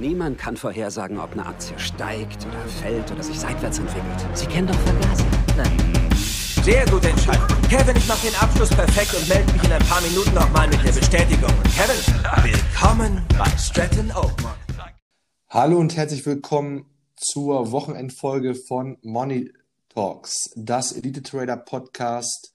Niemand kann vorhersagen, ob eine Aktie steigt oder fällt oder sich seitwärts entwickelt. Sie kennen doch Vergaser. Nein. Sehr gute Entscheidung. Kevin, ich mache den Abschluss perfekt und melde mich in ein paar Minuten nochmal mit der Bestätigung. Kevin, willkommen bei Stratton Oakmont. Hallo und herzlich willkommen zur Wochenendfolge von Money Talks, das Elite Trader Podcast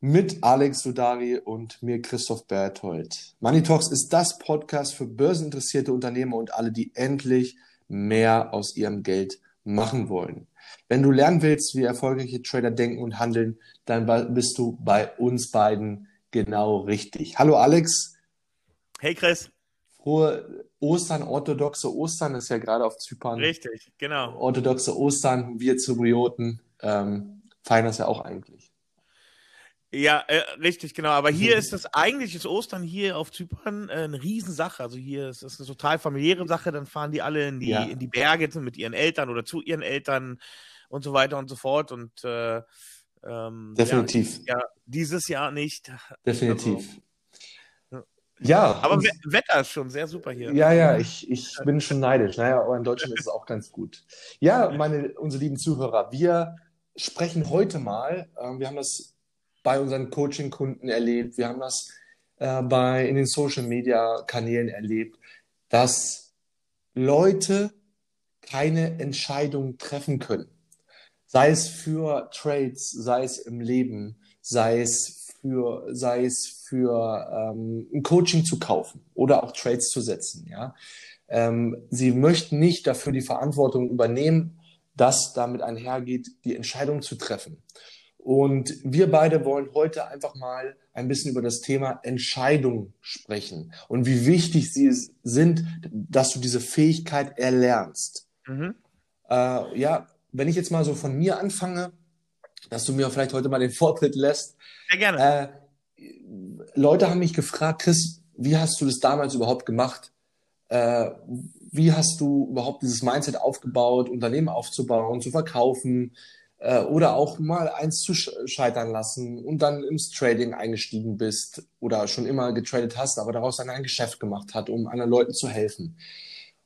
mit Alex Sudari und mir Christoph Berthold. Money Talks ist das Podcast für börseninteressierte Unternehmer und alle, die endlich mehr aus ihrem Geld machen wollen. Wenn du lernen willst, wie erfolgreiche Trader denken und handeln, dann bist du bei uns beiden genau richtig. Hallo Alex. Hey Chris. Frohe Ostern, orthodoxe Ostern ist ja gerade auf Zypern. Richtig, genau. Orthodoxe Ostern, wir Zyprioten ähm, feiern das ja auch eigentlich. Ja, äh, richtig, genau. Aber hier ist das eigentlich ist Ostern hier auf Zypern äh, eine Riesensache. Also hier ist es eine total familiäre Sache. Dann fahren die alle in die, ja. in die Berge mit ihren Eltern oder zu ihren Eltern und so weiter und so fort. Und äh, ähm, definitiv. Ja, ja, dieses Jahr nicht. Definitiv. Also, ja. Aber und, Wetter ist schon sehr super hier. Ja, ja, ich, ich bin schon neidisch. Naja, aber in Deutschland ist es auch ganz gut. Ja, meine, unsere lieben Zuhörer, wir sprechen heute mal, äh, wir haben das bei unseren Coaching-Kunden erlebt, wir haben das äh, bei, in den Social-Media-Kanälen erlebt, dass Leute keine Entscheidung treffen können. Sei es für Trades, sei es im Leben, sei es für, sei es für ähm, ein Coaching zu kaufen oder auch Trades zu setzen. Ja? Ähm, sie möchten nicht dafür die Verantwortung übernehmen, dass damit einhergeht, die Entscheidung zu treffen. Und wir beide wollen heute einfach mal ein bisschen über das Thema Entscheidung sprechen und wie wichtig sie sind, dass du diese Fähigkeit erlernst. Mhm. Äh, ja, wenn ich jetzt mal so von mir anfange, dass du mir vielleicht heute mal den Vortritt lässt. Sehr gerne. Äh, Leute haben mich gefragt, Chris, wie hast du das damals überhaupt gemacht? Äh, wie hast du überhaupt dieses Mindset aufgebaut, Unternehmen aufzubauen, zu verkaufen? Äh, oder auch mal eins zu scheitern lassen und dann ins Trading eingestiegen bist oder schon immer getradet hast, aber daraus dann ein Geschäft gemacht hat, um anderen Leuten zu helfen.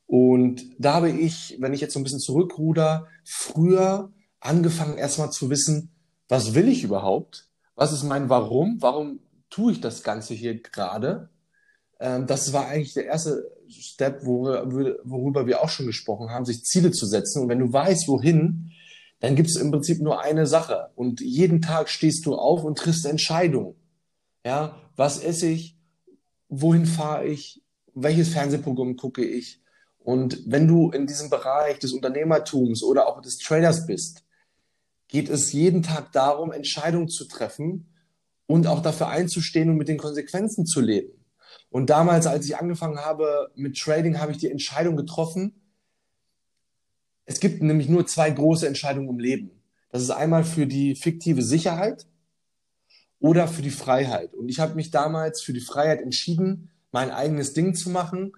Und da habe ich, wenn ich jetzt so ein bisschen zurückruder, früher angefangen erstmal zu wissen, was will ich überhaupt? Was ist mein Warum? Warum tue ich das Ganze hier gerade? Ähm, das war eigentlich der erste Step, worüber wir auch schon gesprochen haben, sich Ziele zu setzen. Und wenn du weißt, wohin, dann gibt es im Prinzip nur eine Sache. Und jeden Tag stehst du auf und triffst Entscheidungen. Ja, was esse ich? Wohin fahre ich? Welches Fernsehprogramm gucke ich? Und wenn du in diesem Bereich des Unternehmertums oder auch des Traders bist, geht es jeden Tag darum, Entscheidungen zu treffen und auch dafür einzustehen und mit den Konsequenzen zu leben. Und damals, als ich angefangen habe mit Trading, habe ich die Entscheidung getroffen, es gibt nämlich nur zwei große Entscheidungen im Leben. Das ist einmal für die fiktive Sicherheit oder für die Freiheit. Und ich habe mich damals für die Freiheit entschieden, mein eigenes Ding zu machen,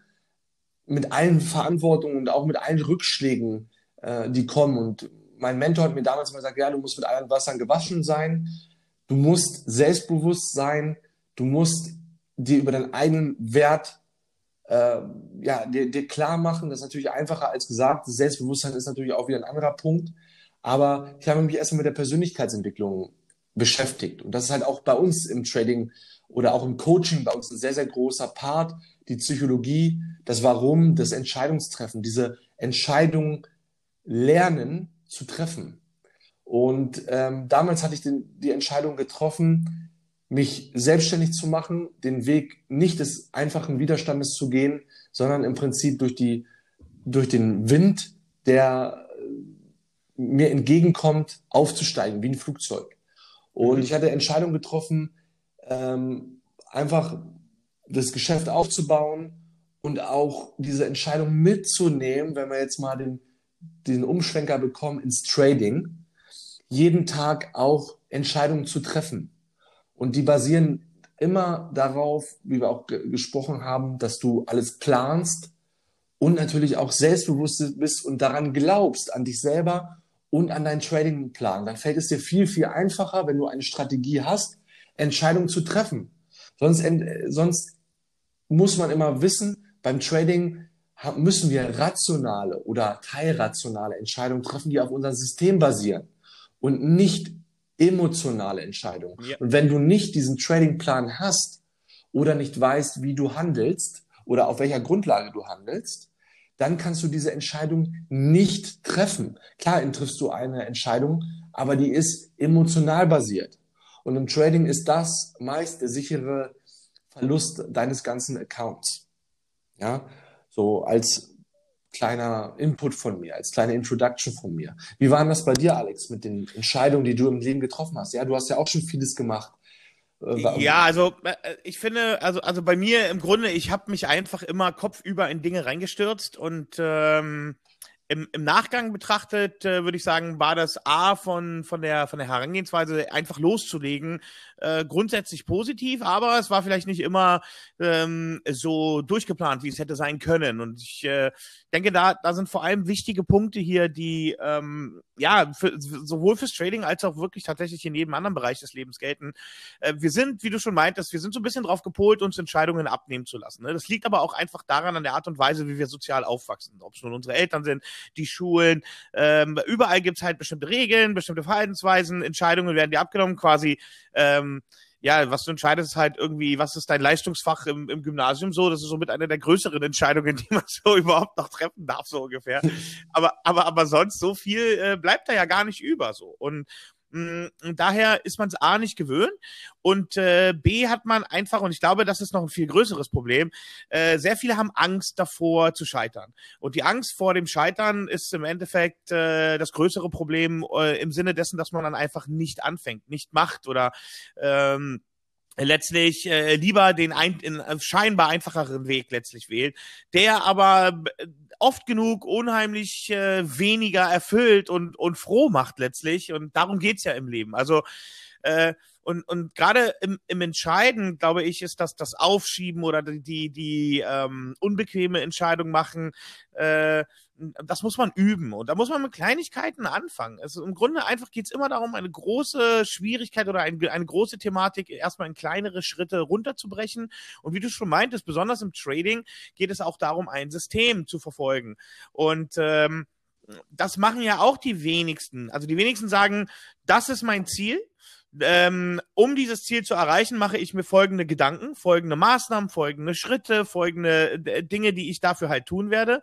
mit allen Verantwortungen und auch mit allen Rückschlägen, äh, die kommen. Und mein Mentor hat mir damals mal gesagt, ja, du musst mit allen Wassern gewaschen sein, du musst selbstbewusst sein, du musst dir über deinen eigenen Wert äh, ja, dir, dir klar machen. Das ist natürlich einfacher als gesagt. Selbstbewusstsein ist natürlich auch wieder ein anderer Punkt. Aber ich habe mich erstmal mit der Persönlichkeitsentwicklung beschäftigt. Und das ist halt auch bei uns im Trading oder auch im Coaching bei uns ein sehr, sehr großer Part. Die Psychologie, das Warum, das Entscheidungstreffen, diese Entscheidung lernen zu treffen. Und ähm, damals hatte ich den, die Entscheidung getroffen, mich selbstständig zu machen, den Weg nicht des einfachen Widerstandes zu gehen, sondern im Prinzip durch die, durch den Wind, der äh, mir entgegenkommt, aufzusteigen, wie ein Flugzeug. Und ich hatte Entscheidung getroffen, ähm, einfach das Geschäft aufzubauen und auch diese Entscheidung mitzunehmen, wenn wir jetzt mal den, den Umschwenker bekommen ins Trading, jeden Tag auch Entscheidungen zu treffen und die basieren immer darauf, wie wir auch gesprochen haben, dass du alles planst und natürlich auch selbstbewusst bist und daran glaubst, an dich selber und an deinen Tradingplan. Dann fällt es dir viel, viel einfacher, wenn du eine Strategie hast, Entscheidungen zu treffen. Sonst, sonst muss man immer wissen, beim Trading müssen wir rationale oder teilrationale Entscheidungen treffen, die auf unserem System basieren und nicht emotionale Entscheidungen. Ja. Und wenn du nicht diesen Tradingplan hast oder nicht weißt, wie du handelst oder auf welcher Grundlage du handelst, dann kannst du diese Entscheidung nicht treffen. Klar, triffst du eine Entscheidung, aber die ist emotional basiert. Und im Trading ist das meist der sichere Verlust deines ganzen Accounts. Ja, so als kleiner Input von mir, als kleine Introduction von mir. Wie war das bei dir, Alex, mit den Entscheidungen, die du im Leben getroffen hast? Ja, du hast ja auch schon vieles gemacht. Äh, ja, also äh, ich finde, also also bei mir im Grunde, ich habe mich einfach immer kopfüber in Dinge reingestürzt und ähm, im, im Nachgang betrachtet, äh, würde ich sagen, war das A von, von, der, von der Herangehensweise einfach loszulegen, äh, grundsätzlich positiv, aber es war vielleicht nicht immer ähm, so durchgeplant, wie es hätte sein können. Und ich äh, denke, da, da sind vor allem wichtige Punkte hier, die ähm, ja für, sowohl fürs Trading als auch wirklich tatsächlich in jedem anderen Bereich des Lebens gelten. Äh, wir sind, wie du schon meintest, wir sind so ein bisschen drauf gepolt, uns Entscheidungen abnehmen zu lassen. Ne? Das liegt aber auch einfach daran, an der Art und Weise, wie wir sozial aufwachsen. Ob es nun unsere Eltern sind, die Schulen, ähm, überall gibt es halt bestimmte Regeln, bestimmte Verhaltensweisen, Entscheidungen werden dir abgenommen, quasi ähm, ja, was du entscheidest, ist halt irgendwie, was ist dein Leistungsfach im, im Gymnasium so? Das ist somit eine der größeren Entscheidungen, die man so überhaupt noch treffen darf, so ungefähr. aber, aber, aber sonst so viel äh, bleibt da ja gar nicht über so. Und daher ist man es A nicht gewöhnt und äh, B hat man einfach, und ich glaube, das ist noch ein viel größeres Problem, äh, sehr viele haben Angst davor zu scheitern. Und die Angst vor dem Scheitern ist im Endeffekt äh, das größere Problem äh, im Sinne dessen, dass man dann einfach nicht anfängt, nicht macht oder ähm, letztlich äh, lieber den ein, in, äh, scheinbar einfacheren Weg letztlich wählt, der aber äh, oft genug unheimlich äh, weniger erfüllt und, und froh macht letztlich. Und darum geht's ja im Leben. Also äh, und, und gerade im, im Entscheiden, glaube ich, ist das das Aufschieben oder die, die, ähm, unbequeme Entscheidung machen, äh, das muss man üben und da muss man mit Kleinigkeiten anfangen. Also im Grunde einfach geht es immer darum, eine große Schwierigkeit oder ein, eine große Thematik erstmal in kleinere Schritte runterzubrechen. Und wie du schon meintest, besonders im Trading geht es auch darum, ein System zu verfolgen. Und ähm, das machen ja auch die wenigsten. Also die wenigsten sagen, das ist mein Ziel. Ähm, um dieses Ziel zu erreichen, mache ich mir folgende Gedanken, folgende Maßnahmen, folgende Schritte, folgende äh, Dinge, die ich dafür halt tun werde.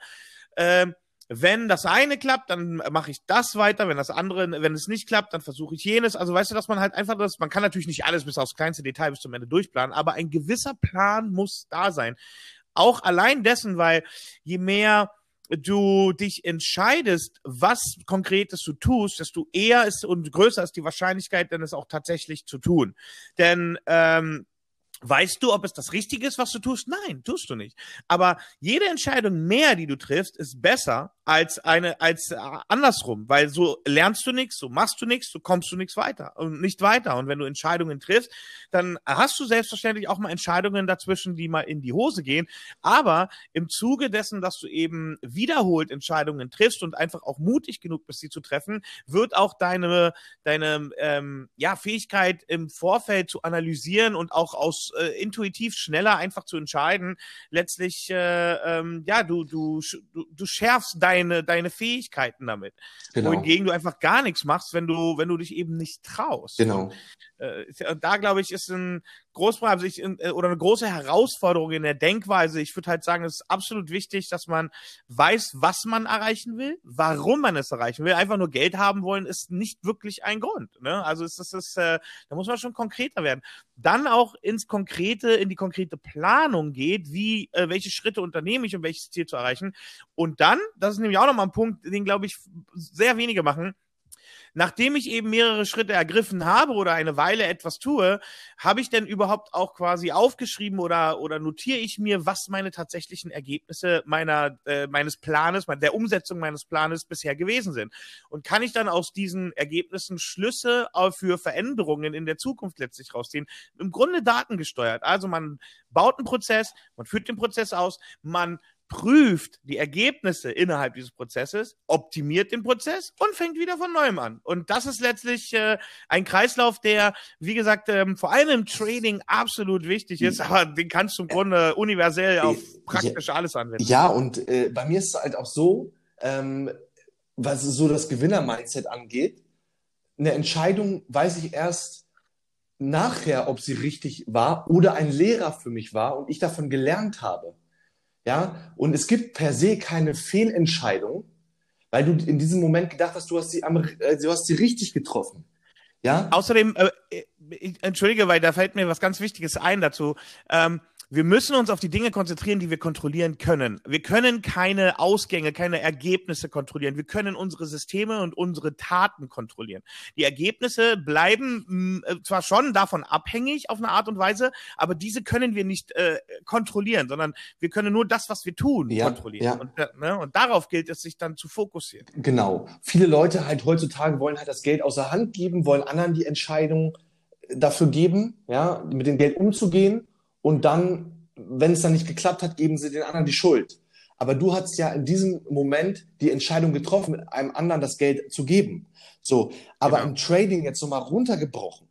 Ähm, wenn das eine klappt, dann mache ich das weiter. Wenn das andere, wenn es nicht klappt, dann versuche ich jenes. Also weißt du, dass man halt einfach das, man kann natürlich nicht alles bis aufs kleinste Detail bis zum Ende durchplanen, aber ein gewisser Plan muss da sein. Auch allein dessen, weil je mehr du dich entscheidest, was konkretes du tust, desto eher ist und größer ist die Wahrscheinlichkeit, denn es auch tatsächlich zu tun. Denn ähm, Weißt du, ob es das Richtige ist, was du tust? Nein, tust du nicht. Aber jede Entscheidung mehr, die du triffst, ist besser als eine als äh, andersrum, weil so lernst du nichts, so machst du nichts, so kommst du nichts weiter und nicht weiter. Und wenn du Entscheidungen triffst, dann hast du selbstverständlich auch mal Entscheidungen dazwischen, die mal in die Hose gehen. Aber im Zuge dessen, dass du eben wiederholt Entscheidungen triffst und einfach auch mutig genug bist, sie zu treffen, wird auch deine deine ähm, ja Fähigkeit im Vorfeld zu analysieren und auch aus äh, intuitiv schneller einfach zu entscheiden, letztlich äh, ähm, ja du du du, du schärfst dein deine, deine Fähigkeiten damit. Genau. Wohingegen du einfach gar nichts machst, wenn du, wenn du dich eben nicht traust. Genau. Äh, da glaube ich, ist ein großes also ich, äh, oder eine große Herausforderung in der Denkweise. Ich würde halt sagen, es ist absolut wichtig, dass man weiß, was man erreichen will, warum man es erreichen will. Einfach nur Geld haben wollen, ist nicht wirklich ein Grund. Ne? Also es, es ist, äh, da muss man schon konkreter werden. Dann auch ins Konkrete, in die konkrete Planung geht, wie, äh, welche Schritte unternehme ich, um welches Ziel zu erreichen. Und dann, das ist nämlich auch nochmal ein Punkt, den glaube ich sehr wenige machen, nachdem ich eben mehrere Schritte ergriffen habe oder eine Weile etwas tue, habe ich denn überhaupt auch quasi aufgeschrieben oder, oder notiere ich mir, was meine tatsächlichen Ergebnisse meiner, äh, meines Planes, der Umsetzung meines Planes bisher gewesen sind? Und kann ich dann aus diesen Ergebnissen Schlüsse für Veränderungen in der Zukunft letztlich rausziehen? Im Grunde datengesteuert. Also man baut einen Prozess, man führt den Prozess aus, man prüft die Ergebnisse innerhalb dieses Prozesses, optimiert den Prozess und fängt wieder von neuem an. Und das ist letztlich äh, ein Kreislauf, der, wie gesagt, ähm, vor allem im Trading absolut wichtig ist, aber den kannst du im Grunde universell auf praktisch alles anwenden. Ja, und äh, bei mir ist es halt auch so, ähm, was so das Gewinner-Mindset angeht, eine Entscheidung weiß ich erst nachher, ob sie richtig war oder ein Lehrer für mich war und ich davon gelernt habe. Ja, und es gibt per se keine Fehlentscheidung, weil du in diesem Moment gedacht hast, du hast sie, äh, du hast sie richtig getroffen. Ja. Außerdem, äh, ich, entschuldige, weil da fällt mir was ganz Wichtiges ein dazu. Ähm, wir müssen uns auf die Dinge konzentrieren, die wir kontrollieren können. Wir können keine Ausgänge, keine Ergebnisse kontrollieren. Wir können unsere Systeme und unsere Taten kontrollieren. Die Ergebnisse bleiben mh, mm, äh, zwar schon davon abhängig auf eine Art und Weise, aber diese können wir nicht äh, kontrollieren, sondern wir können nur das, was wir tun, ja, kontrollieren. Ja. Und, äh, ne, und darauf gilt es, sich dann zu fokussieren. Genau. Viele Leute halt heutzutage wollen halt das Geld außer Hand geben, wollen anderen die Entscheidung dafür geben, ja, mit dem Geld umzugehen und dann, wenn es dann nicht geklappt hat, geben sie den anderen die Schuld. Aber du hast ja in diesem Moment die Entscheidung getroffen, einem anderen das Geld zu geben. So, aber genau. im Trading jetzt nochmal runtergebrochen.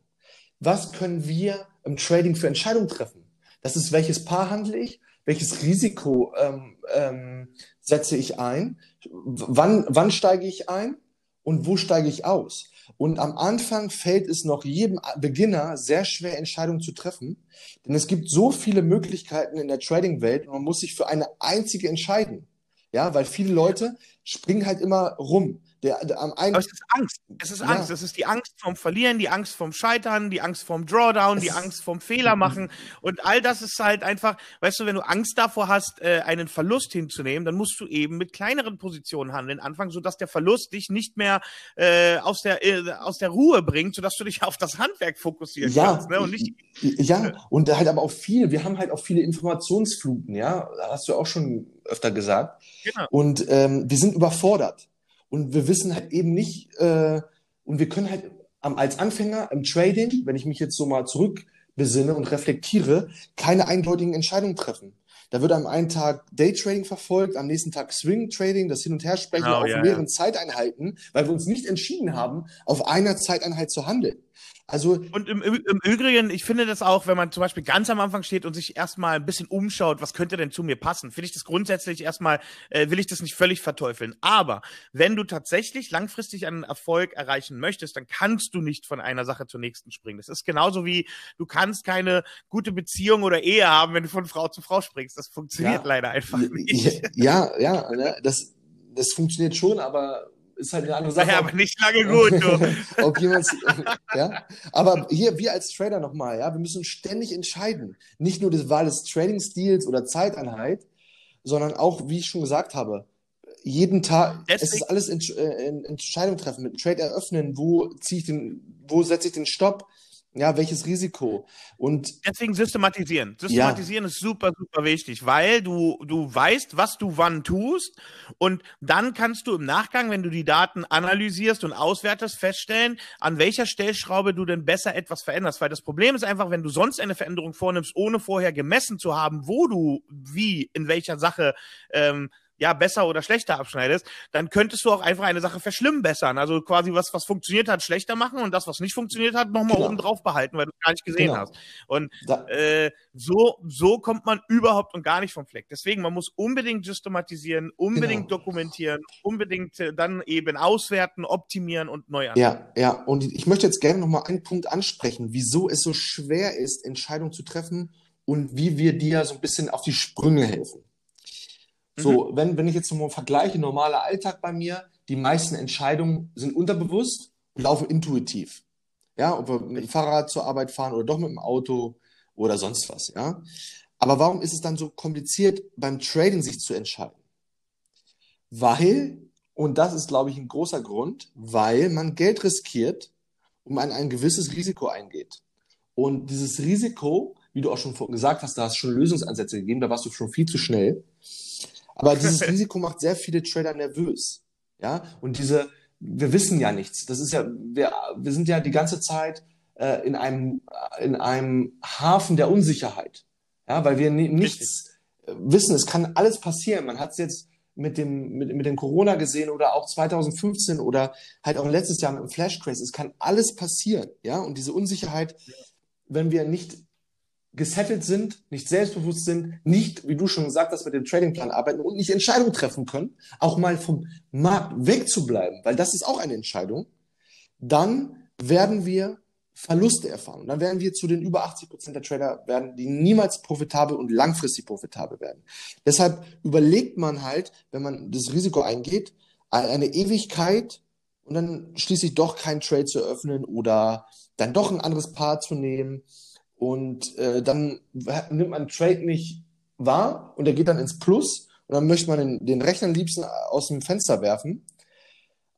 Was können wir im Trading für Entscheidungen treffen? Das ist, welches Paar handle ich? Welches Risiko ähm, ähm, setze ich ein? Wann, wann steige ich ein? Und wo steige ich aus? Und am Anfang fällt es noch jedem Beginner sehr schwer, Entscheidungen zu treffen, denn es gibt so viele Möglichkeiten in der Trading-Welt und man muss sich für eine einzige entscheiden. Ja, weil viele Leute springen halt immer rum. Der, der, am einen, Aber es ist Angst. Es ist Angst. Ja. Es ist die Angst vom Verlieren, die Angst vom Scheitern, die Angst vom Drawdown, die Angst vom Fehler machen. Und all das ist halt einfach, weißt du, wenn du Angst davor hast, äh, einen Verlust hinzunehmen, dann musst du eben mit kleineren Positionen handeln, anfangen, sodass der Verlust dich nicht mehr äh, aus, der, äh, aus der Ruhe bringt, sodass du dich auf das Handwerk fokussieren ja, kannst. Ne? Und nicht, ja, und halt aber auch viel, wir haben halt auch viele Informationsfluten, ja, hast du auch schon öfter gesagt. Genau. Und ähm, wir sind überfordert. Und wir wissen halt eben nicht, äh, und wir können halt als Anfänger im Trading, wenn ich mich jetzt so mal zurückbesinne und reflektiere, keine eindeutigen Entscheidungen treffen. Da wird am einen Tag Daytrading verfolgt, am nächsten Tag Swing Trading, das Hin- und Hersprechen genau, auf ja, mehreren ja. Zeiteinheiten, weil wir uns nicht entschieden haben, auf einer Zeiteinheit zu handeln. Also und im, im Übrigen, ich finde das auch, wenn man zum Beispiel ganz am Anfang steht und sich erstmal ein bisschen umschaut, was könnte denn zu mir passen, finde ich das grundsätzlich erstmal, äh, will ich das nicht völlig verteufeln. Aber wenn du tatsächlich langfristig einen Erfolg erreichen möchtest, dann kannst du nicht von einer Sache zur nächsten springen. Das ist genauso wie, du kannst keine gute Beziehung oder Ehe haben, wenn du von Frau zu Frau springst. Das funktioniert ja, leider einfach nicht. Ja, ja, ja das, das funktioniert schon, aber ist halt eine andere Sache. Ja, aber nicht lange gut, du. ob jemand, ja. Aber hier, wir als Trader nochmal, ja, wir müssen ständig entscheiden. Nicht nur die Wahl des Trading-Stils oder Zeiteinheit, sondern auch, wie ich schon gesagt habe, jeden Tag, Deswegen, es ist alles Entsch äh, Entscheidung treffen, mit dem Trade eröffnen, wo ziehe ich den, wo setze ich den Stopp, ja, welches Risiko? Und deswegen systematisieren. Systematisieren ja. ist super, super wichtig, weil du, du weißt, was du wann tust und dann kannst du im Nachgang, wenn du die Daten analysierst und auswertest, feststellen, an welcher Stellschraube du denn besser etwas veränderst. Weil das Problem ist einfach, wenn du sonst eine Veränderung vornimmst, ohne vorher gemessen zu haben, wo du wie in welcher Sache ähm, ja, besser oder schlechter abschneidest, dann könntest du auch einfach eine Sache verschlimmbessern. Also quasi was, was funktioniert hat, schlechter machen und das, was nicht funktioniert hat, nochmal genau. oben drauf behalten, weil du es gar nicht gesehen genau. hast. Und äh, so, so kommt man überhaupt und gar nicht vom Fleck. Deswegen, man muss unbedingt systematisieren, unbedingt genau. dokumentieren, unbedingt äh, dann eben auswerten, optimieren und neu anfangen. Ja, ja. Und ich möchte jetzt gerne nochmal einen Punkt ansprechen, wieso es so schwer ist, Entscheidungen zu treffen und wie wir dir so ein bisschen auf die Sprünge helfen. So, mhm. wenn, wenn ich jetzt mal vergleiche, normaler Alltag bei mir, die meisten Entscheidungen sind unterbewusst und laufen intuitiv. Ja, ob wir mit dem Fahrrad zur Arbeit fahren oder doch mit dem Auto oder sonst was, ja. Aber warum ist es dann so kompliziert, beim Trading sich zu entscheiden? Weil, und das ist, glaube ich, ein großer Grund, weil man Geld riskiert und man ein gewisses Risiko eingeht. Und dieses Risiko, wie du auch schon gesagt hast, da hast du schon Lösungsansätze gegeben, da warst du schon viel zu schnell. Aber dieses Risiko macht sehr viele Trader nervös. Ja, und diese, wir wissen ja nichts. Das ist ja, wir, wir sind ja die ganze Zeit äh, in einem, in einem Hafen der Unsicherheit. Ja, weil wir nichts, wissen, es kann alles passieren. Man hat es jetzt mit dem, mit, mit dem Corona gesehen oder auch 2015 oder halt auch letztes Jahr mit dem Flash Craze. Es kann alles passieren, ja. Und diese Unsicherheit, wenn wir nicht gesettelt sind, nicht selbstbewusst sind, nicht, wie du schon gesagt hast, mit dem Tradingplan arbeiten und nicht Entscheidungen treffen können, auch mal vom Markt wegzubleiben, weil das ist auch eine Entscheidung, dann werden wir Verluste erfahren. Dann werden wir zu den über 80 Prozent der Trader werden, die niemals profitabel und langfristig profitabel werden. Deshalb überlegt man halt, wenn man das Risiko eingeht, eine Ewigkeit und dann schließlich doch kein Trade zu eröffnen oder dann doch ein anderes Paar zu nehmen und äh, dann nimmt man Trade nicht wahr und der geht dann ins Plus und dann möchte man den, den Rechner liebsten aus dem Fenster werfen.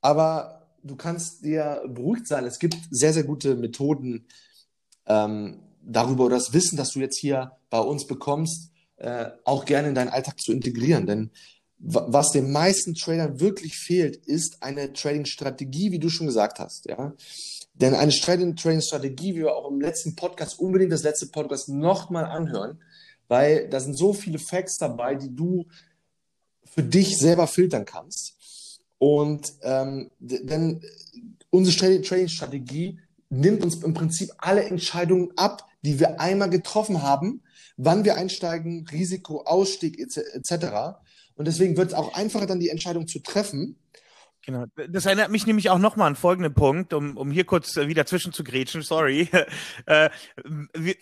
Aber du kannst dir beruhigt sein. Es gibt sehr, sehr gute Methoden ähm, darüber oder das Wissen, das du jetzt hier bei uns bekommst, äh, auch gerne in deinen Alltag zu integrieren. Denn was den meisten Tradern wirklich fehlt, ist eine Trading-Strategie, wie du schon gesagt hast. Ja? Denn eine Trading-Strategie, wie wir auch im letzten Podcast, unbedingt das letzte Podcast nochmal anhören, weil da sind so viele Facts dabei, die du für dich selber filtern kannst. Und ähm, denn unsere Trading-Strategie nimmt uns im Prinzip alle Entscheidungen ab, die wir einmal getroffen haben, wann wir einsteigen, Risiko, Ausstieg etc. Und deswegen wird es auch einfacher, dann die Entscheidung zu treffen. Genau. Das erinnert mich nämlich auch nochmal an folgenden Punkt, um, um hier kurz äh, wieder zwischen zu grätschen, sorry. äh,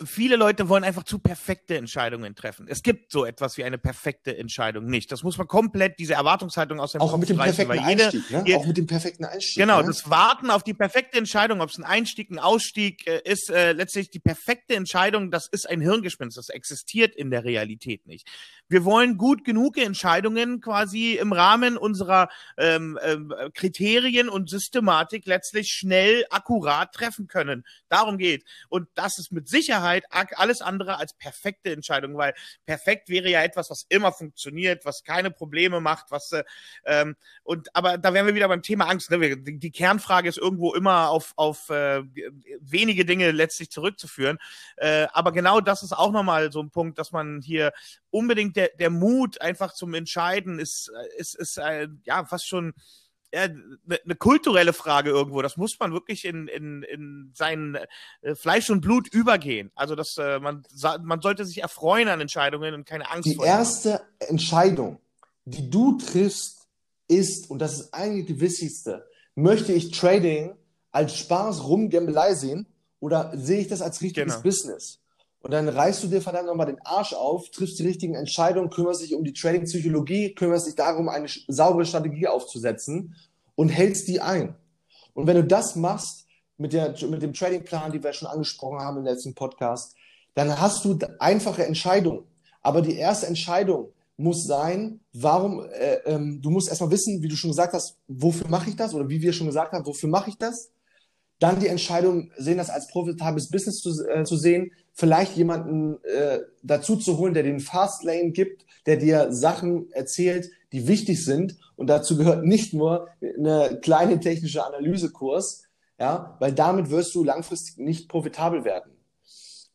viele Leute wollen einfach zu perfekte Entscheidungen treffen. Es gibt so etwas wie eine perfekte Entscheidung nicht. Das muss man komplett, diese Erwartungshaltung aus dem Auch Kopf mit dem reißen, perfekten jede, Einstieg, ne? Jede, auch mit dem perfekten Einstieg. Genau, ne? das Warten auf die perfekte Entscheidung, ob es ein Einstieg, ein Ausstieg äh, ist, äh, letztlich die perfekte Entscheidung, das ist ein Hirngespinst, das existiert in der Realität nicht. Wir wollen gut genug Entscheidungen quasi im Rahmen unserer ähm, ähm, Kriterien und Systematik letztlich schnell, akkurat treffen können. Darum geht. Und das ist mit Sicherheit alles andere als perfekte Entscheidung, weil perfekt wäre ja etwas, was immer funktioniert, was keine Probleme macht, was äh, ähm, und aber da wären wir wieder beim Thema Angst. Ne? Die, Kernfrage ist irgendwo immer auf auf äh, wenige Dinge letztlich zurückzuführen. Äh, aber genau das ist auch nochmal so ein Punkt, dass man hier unbedingt der der Mut einfach zum Entscheiden ist ist ist äh, ja fast schon eine ne kulturelle Frage irgendwo. Das muss man wirklich in, in, in sein äh, Fleisch und Blut übergehen. Also dass äh, man, man sollte sich erfreuen an Entscheidungen und keine Angst Die vor erste haben. Entscheidung, die du triffst, ist, und das ist eigentlich die wichtigste, möchte ich Trading als Spaß, Rumgambelei sehen oder sehe ich das als richtiges genau. Business? Und dann reißt du dir verdammt nochmal den Arsch auf, triffst die richtigen Entscheidungen, kümmerst dich um die Trading-Psychologie, kümmerst dich darum, eine saubere Strategie aufzusetzen und hältst die ein. Und wenn du das machst mit, der, mit dem Trading-Plan, die wir schon angesprochen haben im letzten Podcast, dann hast du einfache Entscheidungen. Aber die erste Entscheidung muss sein, warum, äh, ähm, du musst erstmal wissen, wie du schon gesagt hast, wofür mache ich das? Oder wie wir schon gesagt haben, wofür mache ich das? Dann die Entscheidung, sehen das als profitables Business zu, äh, zu sehen, vielleicht jemanden äh, dazu zu holen, der den Fastlane gibt, der dir Sachen erzählt, die wichtig sind. Und dazu gehört nicht nur eine kleine technische Analysekurs, ja, weil damit wirst du langfristig nicht profitabel werden,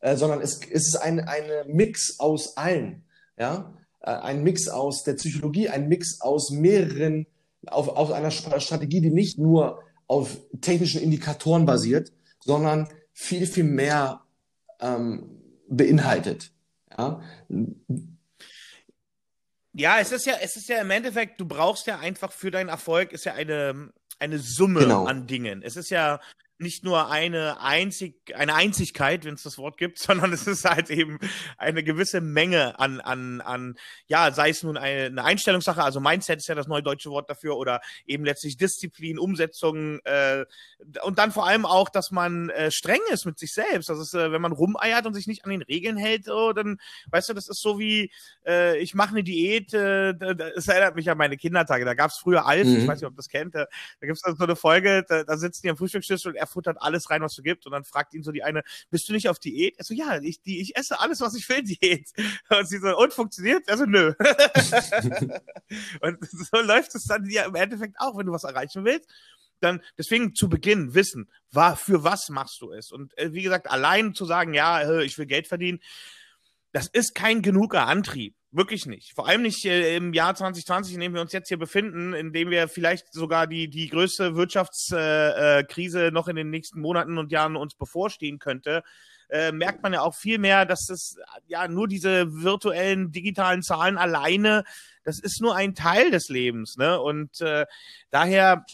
äh, sondern es, es ist ein eine Mix aus allen, ja, äh, ein Mix aus der Psychologie, ein Mix aus mehreren, auf, aus einer Strategie, die nicht nur auf technischen Indikatoren basiert, sondern viel, viel mehr ähm, beinhaltet. Ja? ja, es ist ja, es ist ja im Endeffekt, du brauchst ja einfach für deinen Erfolg, ist ja eine, eine Summe genau. an Dingen. Es ist ja, nicht nur eine einzig eine Einzigkeit, wenn es das Wort gibt, sondern es ist halt eben eine gewisse Menge an an an ja, sei es nun eine, eine Einstellungssache, also Mindset ist ja das neue deutsche Wort dafür oder eben letztlich Disziplin, Umsetzung äh, und dann vor allem auch, dass man äh, streng ist mit sich selbst. Das ist, äh, wenn man rumeiert und sich nicht an den Regeln hält, oh, dann weißt du, das ist so wie äh, ich mache eine Diät. Äh, das erinnert mich an meine Kindertage. Da gab es früher Alf, mhm. ich weiß nicht, ob das kennt. Da, da gibt es so eine Folge, da, da sitzen die am Frühstückstisch und er futtert alles rein, was du gibst. Und dann fragt ihn so die eine, bist du nicht auf Diät? Er so, ja, ich, die, ich esse alles, was ich will, Diät. Und sie so, und funktioniert? Also nö. und so läuft es dann ja im Endeffekt auch, wenn du was erreichen willst dann deswegen zu Beginn wissen, war, für was machst du es? Und äh, wie gesagt, allein zu sagen, ja, ich will Geld verdienen, das ist kein genuger Antrieb. Wirklich nicht. Vor allem nicht äh, im Jahr 2020, in dem wir uns jetzt hier befinden, in dem wir vielleicht sogar die, die größte Wirtschaftskrise äh, noch in den nächsten Monaten und Jahren uns bevorstehen könnte. Äh, merkt man ja auch viel mehr, dass es ja nur diese virtuellen digitalen Zahlen alleine, das ist nur ein Teil des Lebens, ne? Und äh, daher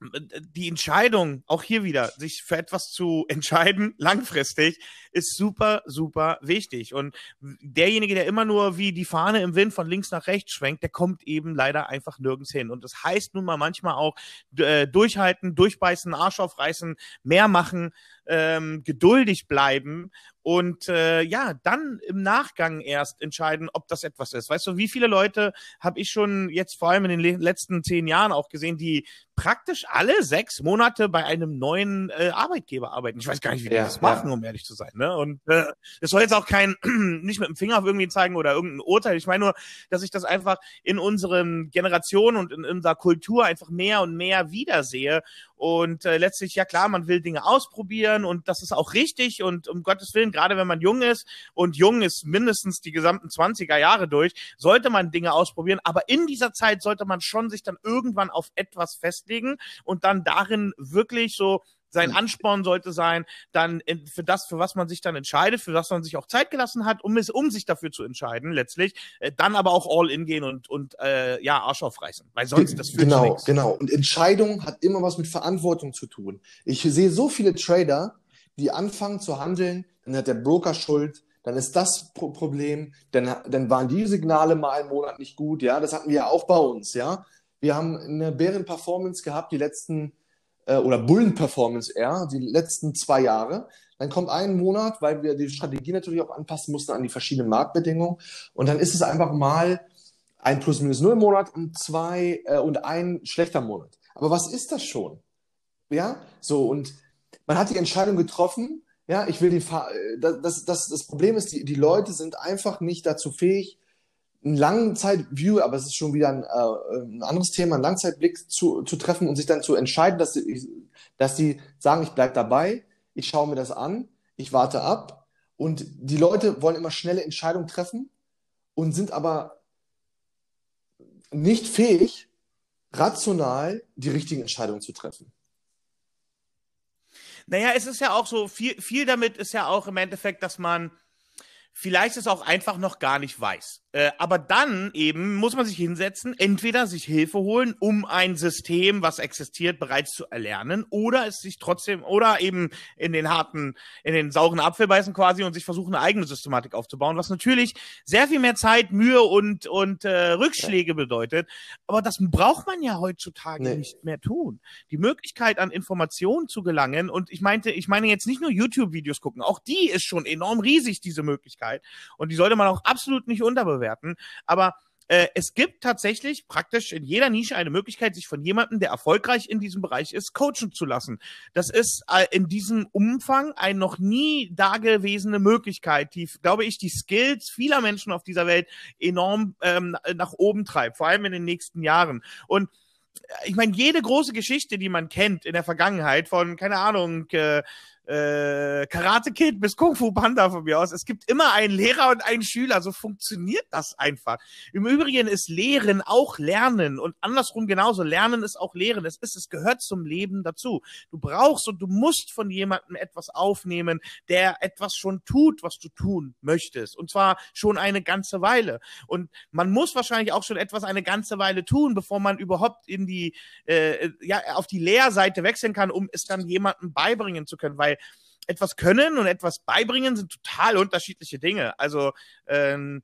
die Entscheidung, auch hier wieder, sich für etwas zu entscheiden, langfristig, ist super, super wichtig. Und derjenige, der immer nur wie die Fahne im Wind von links nach rechts schwenkt, der kommt eben leider einfach nirgends hin. Und das heißt nun mal manchmal auch äh, durchhalten, durchbeißen, Arsch aufreißen, mehr machen, ähm, geduldig bleiben und äh, ja, dann im Nachgang erst entscheiden, ob das etwas ist. Weißt du, wie viele Leute habe ich schon jetzt vor allem in den letzten zehn Jahren auch gesehen, die praktisch alle sechs Monate bei einem neuen äh, Arbeitgeber arbeiten. Ich weiß gar nicht, wie die ja, das machen, ja. um ehrlich zu sein. Ne? Und äh, das soll jetzt auch kein, nicht mit dem Finger auf irgendwie zeigen oder irgendein Urteil. Ich meine nur, dass ich das einfach in unseren Generationen und in unserer Kultur einfach mehr und mehr wiedersehe. Und äh, letztlich, ja klar, man will Dinge ausprobieren und das ist auch richtig und um Gottes Willen, gerade wenn man jung ist und jung ist mindestens die gesamten 20er Jahre durch, sollte man Dinge ausprobieren. Aber in dieser Zeit sollte man schon sich dann irgendwann auf etwas festlegen und dann darin wirklich so sein Ansporn sollte sein, dann für das, für was man sich dann entscheidet, für was man sich auch Zeit gelassen hat, um es, um sich dafür zu entscheiden, letztlich, äh, dann aber auch all in gehen und, und äh, ja, Arsch aufreißen. Weil sonst das führt Genau, nichts. genau. Und Entscheidung hat immer was mit Verantwortung zu tun. Ich sehe so viele Trader, die anfangen zu handeln, dann hat der Broker Schuld, dann ist das Pro Problem, dann, dann waren die Signale mal einen Monat nicht gut, ja, das hatten wir ja auch bei uns, ja. Wir haben eine Bären-Performance gehabt, die letzten äh, oder Bullen-Performance eher, die letzten zwei Jahre. Dann kommt ein Monat, weil wir die Strategie natürlich auch anpassen mussten an die verschiedenen Marktbedingungen. Und dann ist es einfach mal ein Plus-Minus-Null-Monat und zwei äh, und ein schlechter Monat. Aber was ist das schon? Ja, so und man hat die Entscheidung getroffen. Ja, ich will die, Fahr äh, das, das, das Problem ist, die, die Leute sind einfach nicht dazu fähig, einen Langzeit-View, aber es ist schon wieder ein, äh, ein anderes Thema, einen Langzeitblick zu, zu treffen und sich dann zu entscheiden, dass sie, dass sie sagen, ich bleibe dabei, ich schaue mir das an, ich warte ab. Und die Leute wollen immer schnelle Entscheidungen treffen und sind aber nicht fähig, rational die richtigen Entscheidungen zu treffen. Naja, es ist ja auch so, viel, viel damit ist ja auch im Endeffekt, dass man vielleicht es auch einfach noch gar nicht weiß. Äh, aber dann eben muss man sich hinsetzen, entweder sich Hilfe holen, um ein System, was existiert, bereits zu erlernen, oder es sich trotzdem, oder eben in den harten, in den sauren Apfel beißen quasi und sich versuchen, eine eigene Systematik aufzubauen, was natürlich sehr viel mehr Zeit, Mühe und, und äh, Rückschläge bedeutet. Aber das braucht man ja heutzutage nee. nicht mehr tun. Die Möglichkeit, an Informationen zu gelangen, und ich meinte, ich meine jetzt nicht nur YouTube-Videos gucken, auch die ist schon enorm riesig, diese Möglichkeit. Und die sollte man auch absolut nicht unterbewerten bewerten. Aber äh, es gibt tatsächlich praktisch in jeder Nische eine Möglichkeit, sich von jemandem, der erfolgreich in diesem Bereich ist, coachen zu lassen. Das ist äh, in diesem Umfang eine noch nie dagewesene Möglichkeit, die, glaube ich, die Skills vieler Menschen auf dieser Welt enorm ähm, nach oben treibt, vor allem in den nächsten Jahren. Und äh, ich meine, jede große Geschichte, die man kennt in der Vergangenheit von, keine Ahnung, äh, äh, Karate Kid bis Kung Fu Panda von mir aus. Es gibt immer einen Lehrer und einen Schüler. So funktioniert das einfach. Im Übrigen ist Lehren auch Lernen und andersrum genauso. Lernen ist auch Lehren. Es ist, es gehört zum Leben dazu. Du brauchst und du musst von jemandem etwas aufnehmen, der etwas schon tut, was du tun möchtest. Und zwar schon eine ganze Weile. Und man muss wahrscheinlich auch schon etwas eine ganze Weile tun, bevor man überhaupt in die, äh, ja, auf die Lehrseite wechseln kann, um es dann jemandem beibringen zu können, weil etwas können und etwas beibringen sind total unterschiedliche Dinge. Also ähm,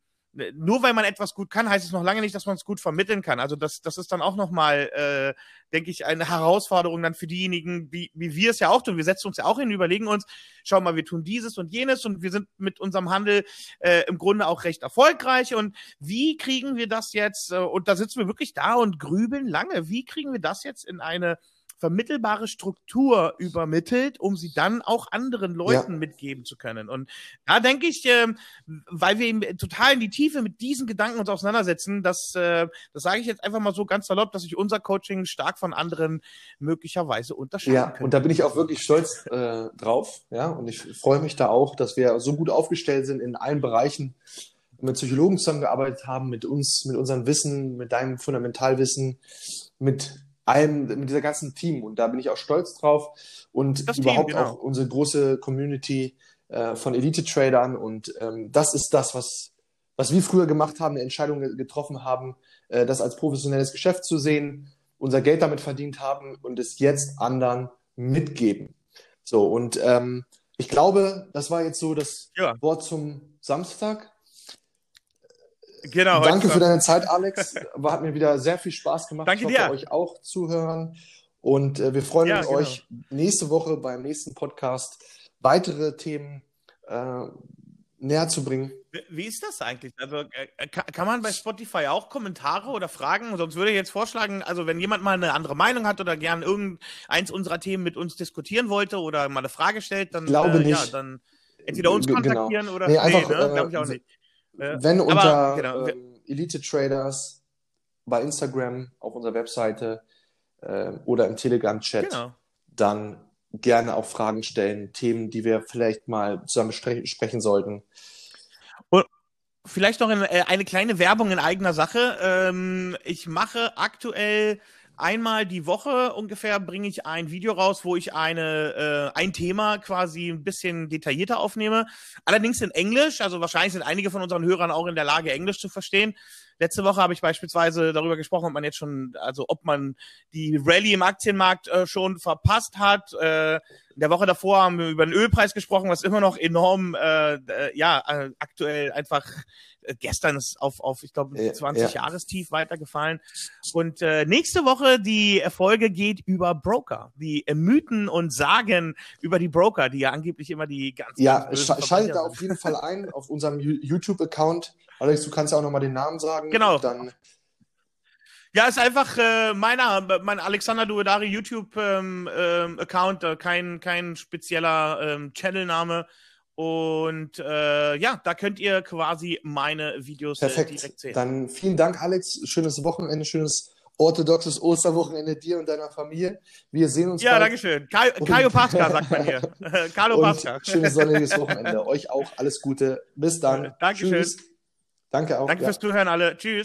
nur weil man etwas gut kann, heißt es noch lange nicht, dass man es gut vermitteln kann. Also das, das ist dann auch nochmal, äh, denke ich, eine Herausforderung dann für diejenigen, wie, wie wir es ja auch tun. Wir setzen uns ja auch hin, überlegen uns, schau mal, wir tun dieses und jenes und wir sind mit unserem Handel äh, im Grunde auch recht erfolgreich. Und wie kriegen wir das jetzt, äh, und da sitzen wir wirklich da und grübeln lange, wie kriegen wir das jetzt in eine vermittelbare Struktur übermittelt, um sie dann auch anderen Leuten ja. mitgeben zu können. Und da denke ich, äh, weil wir eben total in die Tiefe mit diesen Gedanken uns auseinandersetzen, dass, äh, das sage ich jetzt einfach mal so ganz salopp, dass sich unser Coaching stark von anderen möglicherweise unterscheidet. Ja, können. und da bin ich auch wirklich stolz äh, drauf. Ja, und ich freue mich da auch, dass wir so gut aufgestellt sind in allen Bereichen mit Psychologen zusammengearbeitet haben, mit uns, mit unserem Wissen, mit deinem Fundamentalwissen, mit allem, mit dieser ganzen Team. Und da bin ich auch stolz drauf. Und das überhaupt Team, genau. auch unsere große Community äh, von Elite-Tradern. Und ähm, das ist das, was, was wir früher gemacht haben, eine Entscheidung getroffen haben, äh, das als professionelles Geschäft zu sehen, unser Geld damit verdient haben und es jetzt anderen mitgeben. So, und ähm, ich glaube, das war jetzt so das ja. Wort zum Samstag. Genau. Danke für deine Zeit, Alex. Hat mir wieder sehr viel Spaß gemacht. Danke ich hoffe, dir. euch auch zuhören. Und äh, wir freuen ja, uns, genau. euch nächste Woche beim nächsten Podcast weitere Themen äh, näher zu bringen. Wie ist das eigentlich? Also äh, kann man bei Spotify auch Kommentare oder Fragen? Sonst würde ich jetzt vorschlagen, also wenn jemand mal eine andere Meinung hat oder gern irgendeins unserer Themen mit uns diskutieren wollte oder mal eine Frage stellt, dann, Glaube äh, ja, dann entweder uns genau. kontaktieren oder nee, einfach, nee, ne? Glaube ich auch nicht. Wenn unter genau, ähm, Elite Traders bei Instagram auf unserer Webseite äh, oder im Telegram-Chat, genau. dann gerne auch Fragen stellen, Themen, die wir vielleicht mal zusammen sprechen sollten. Und vielleicht noch eine, äh, eine kleine Werbung in eigener Sache. Ähm, ich mache aktuell einmal die Woche ungefähr bringe ich ein Video raus, wo ich eine äh, ein Thema quasi ein bisschen detaillierter aufnehme. Allerdings in Englisch, also wahrscheinlich sind einige von unseren Hörern auch in der Lage, Englisch zu verstehen. Letzte Woche habe ich beispielsweise darüber gesprochen, ob man jetzt schon, also ob man die Rallye im Aktienmarkt äh, schon verpasst hat. Äh, in der Woche davor haben wir über den Ölpreis gesprochen, was immer noch enorm, äh, äh, ja, äh, aktuell einfach äh, gestern ist auf, auf ich glaube, 20 ja. Jahrestief weitergefallen. Und äh, nächste Woche die Folge geht über Broker, die äh, Mythen und Sagen über die Broker, die ja angeblich immer die ganz Ja, ganz sch schaltet da auf jeden Fall ein auf unserem YouTube-Account. Alex, du kannst ja auch nochmal den Namen sagen. Genau. Dann ja, ist einfach äh, meiner, mein Alexander Duedari YouTube-Account, ähm, ähm, äh, kein, kein spezieller ähm, Channelname. Und äh, ja, da könnt ihr quasi meine Videos äh, Perfekt. direkt sehen. Dann vielen Dank, Alex. Schönes Wochenende, schönes orthodoxes Osterwochenende dir und deiner Familie. Wir sehen uns. Ja, danke schön. Kajo Pascha, sagt man hier. Carlo Pascha. Schönes sonniges Wochenende. Euch auch alles Gute. Bis dann. Dankeschön. Tschüss. Danke auch. Danke ja. fürs Zuhören alle. Tschüss.